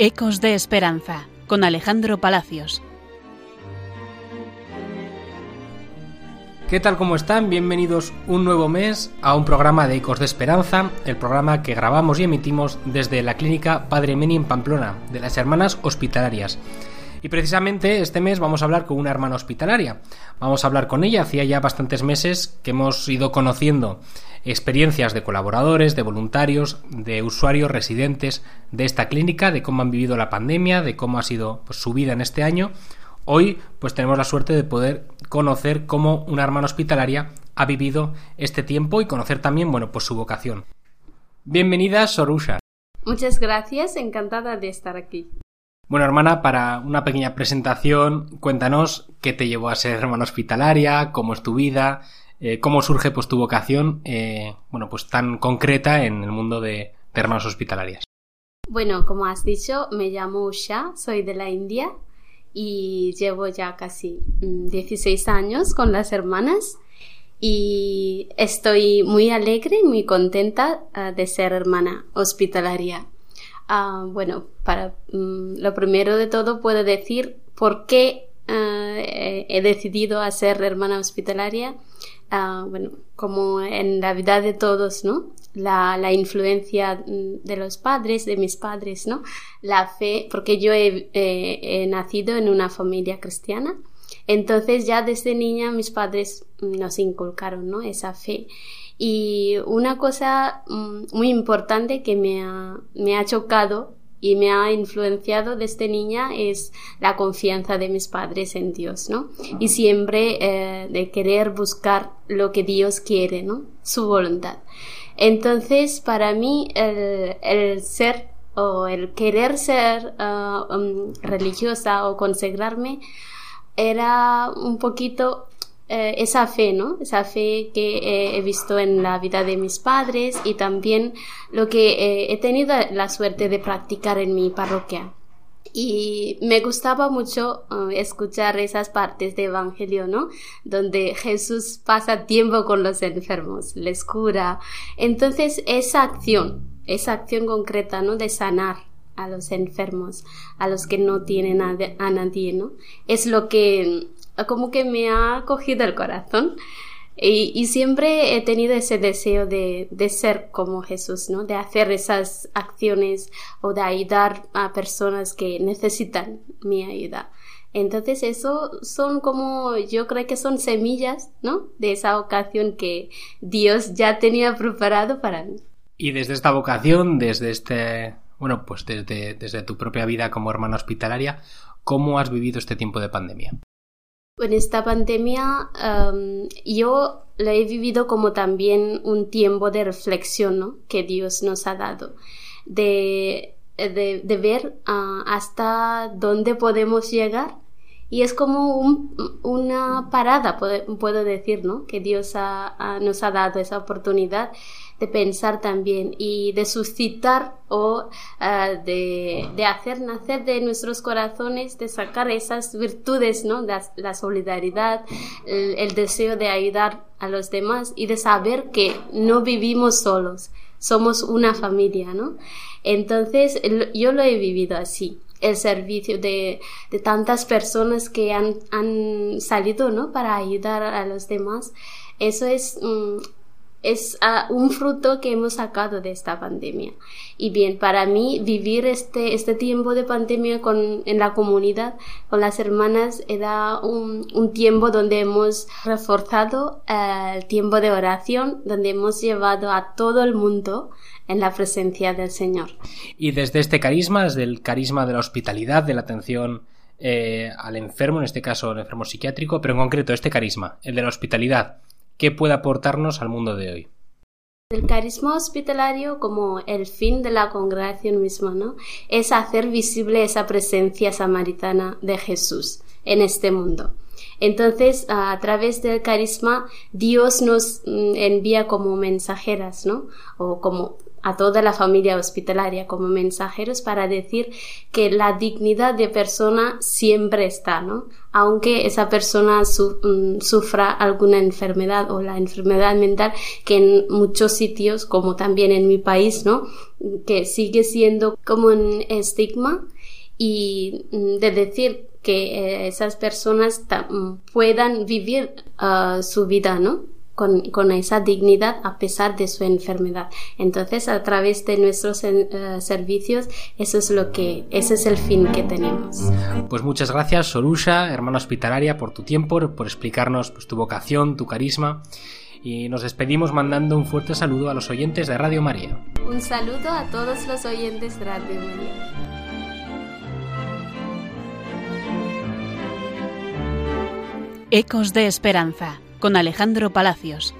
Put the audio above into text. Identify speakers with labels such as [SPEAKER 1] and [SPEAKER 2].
[SPEAKER 1] Ecos de Esperanza con Alejandro Palacios.
[SPEAKER 2] ¿Qué tal? ¿Cómo están? Bienvenidos un nuevo mes a un programa de Ecos de Esperanza, el programa que grabamos y emitimos desde la clínica Padre Meni en Pamplona, de las Hermanas Hospitalarias. Y precisamente este mes vamos a hablar con una hermana hospitalaria. Vamos a hablar con ella. Hacía ya bastantes meses que hemos ido conociendo experiencias de colaboradores, de voluntarios, de usuarios residentes de esta clínica, de cómo han vivido la pandemia, de cómo ha sido pues, su vida en este año. Hoy pues tenemos la suerte de poder conocer cómo una hermana hospitalaria ha vivido este tiempo y conocer también, bueno, pues su vocación. Bienvenida, Sorusha.
[SPEAKER 3] Muchas gracias, encantada de estar aquí.
[SPEAKER 2] Bueno, hermana, para una pequeña presentación, cuéntanos qué te llevó a ser hermana hospitalaria, cómo es tu vida, eh, cómo surge pues tu vocación, eh, bueno, pues tan concreta en el mundo de, hermanas hospitalarias.
[SPEAKER 3] Bueno, como has dicho, me llamo Usha, soy de la India y llevo ya casi 16 mm, años con las hermanas y estoy muy alegre y muy contenta ah, de ser hermana hospitalaria. Ah, bueno, para mm, lo primero de todo puedo decir por qué ah, he decidido ser hermana hospitalaria. Ah, bueno, como en la vida de todos, ¿no? La, influencia mm, de los padres, de mis padres, ¿no? La fe, porque yo he, he nacido en una familia cristiana, entonces ya desde niña mis padres nos inculcaron, ¿no? Esa fe. Y una cosa mm, muy importante que me ha, me ha chocado y me ha influenciado desde niña es la confianza de mis padres en Dios, ¿no? Y siempre eh, de querer buscar lo que Dios quiere, ¿no? Su voluntad. Entonces, para mí, el, el ser o el querer ser um, religiosa o consagrarme era un poquito eh, esa fe, ¿no? Esa fe que he visto en la vida de mis padres y también lo que eh, he tenido la suerte de practicar en mi parroquia. Y me gustaba mucho eh, escuchar esas partes de Evangelio, ¿no? Donde Jesús pasa tiempo con los enfermos, les cura. Entonces, esa acción, esa acción concreta, ¿no? De sanar a los enfermos, a los que no tienen a, a nadie, ¿no? Es lo que como que me ha cogido el corazón. Y, siempre he tenido ese deseo de, ser como Jesús, ¿no? De hacer esas acciones o de ayudar a personas que necesitan mi ayuda. Entonces eso son como, yo creo que son semillas, ¿no? De esa vocación que Dios ya tenía preparado para mí.
[SPEAKER 2] Y desde esta vocación, desde este, bueno, pues desde, desde tu propia vida como hermana hospitalaria, ¿cómo has vivido este tiempo de pandemia?
[SPEAKER 3] En esta pandemia yo lo he vivido como también un tiempo de reflexión ¿no? que Dios nos ha dado, de, de, ver ah, hasta dónde podemos llegar. Y es como una parada, puedo, decir, ¿no? Que Dios nos ha dado esa oportunidad de pensar también y de suscitar o ah, de, de, hacer nacer de nuestros corazones, de sacar esas virtudes, ¿no? La, solidaridad, el, deseo de ayudar a los demás y de saber que no vivimos solos, somos una familia, ¿no? Entonces, yo lo he vivido así el servicio de, de tantas personas que han, han, salido ¿no? para ayudar a los demás. Eso es mm, es ah, un fruto que hemos sacado de esta pandemia. Y bien, para mí vivir este, este tiempo de pandemia con, en la comunidad, con las hermanas, era un, un tiempo donde hemos reforzado eh, el tiempo de oración, donde hemos llevado a todo el mundo en la presencia del Señor.
[SPEAKER 2] Y desde este carisma, desde el carisma de la hospitalidad, de la atención eh, al enfermo, en este caso el enfermo psiquiátrico, pero en concreto este carisma, el de la hospitalidad, ¿Qué puede aportarnos al mundo de hoy?
[SPEAKER 3] El carisma hospitalario como el fin de la congregación misma, ¿no? Es hacer visible esa presencia samaritana de Jesús en este mundo. Entonces, a través del carisma, Dios nos mm, envía como mensajeras, ¿no? O como a toda la familia hospitalaria como mensajeros para decir que la dignidad de persona siempre está, ¿no? Aunque esa persona mm, sufra alguna enfermedad o la enfermedad mental que en muchos sitios, como también en mi país, ¿no? Que sigue siendo como un estigma y mm, de decir que eh, esas personas puedan vivir ah, su vida, ¿no? Con, esa dignidad a pesar de su enfermedad. Entonces, a través de nuestros eh, servicios, eso es lo que, ese es el fin que tenemos.
[SPEAKER 2] Pues muchas gracias, Sorusha, hermana hospitalaria, por tu tiempo, por explicarnos pues, tu vocación, tu carisma. Y nos despedimos mandando un fuerte saludo a los oyentes de Radio María.
[SPEAKER 3] Un saludo a todos los oyentes de Radio María.
[SPEAKER 1] Ecos de Esperanza con Alejandro Palacios.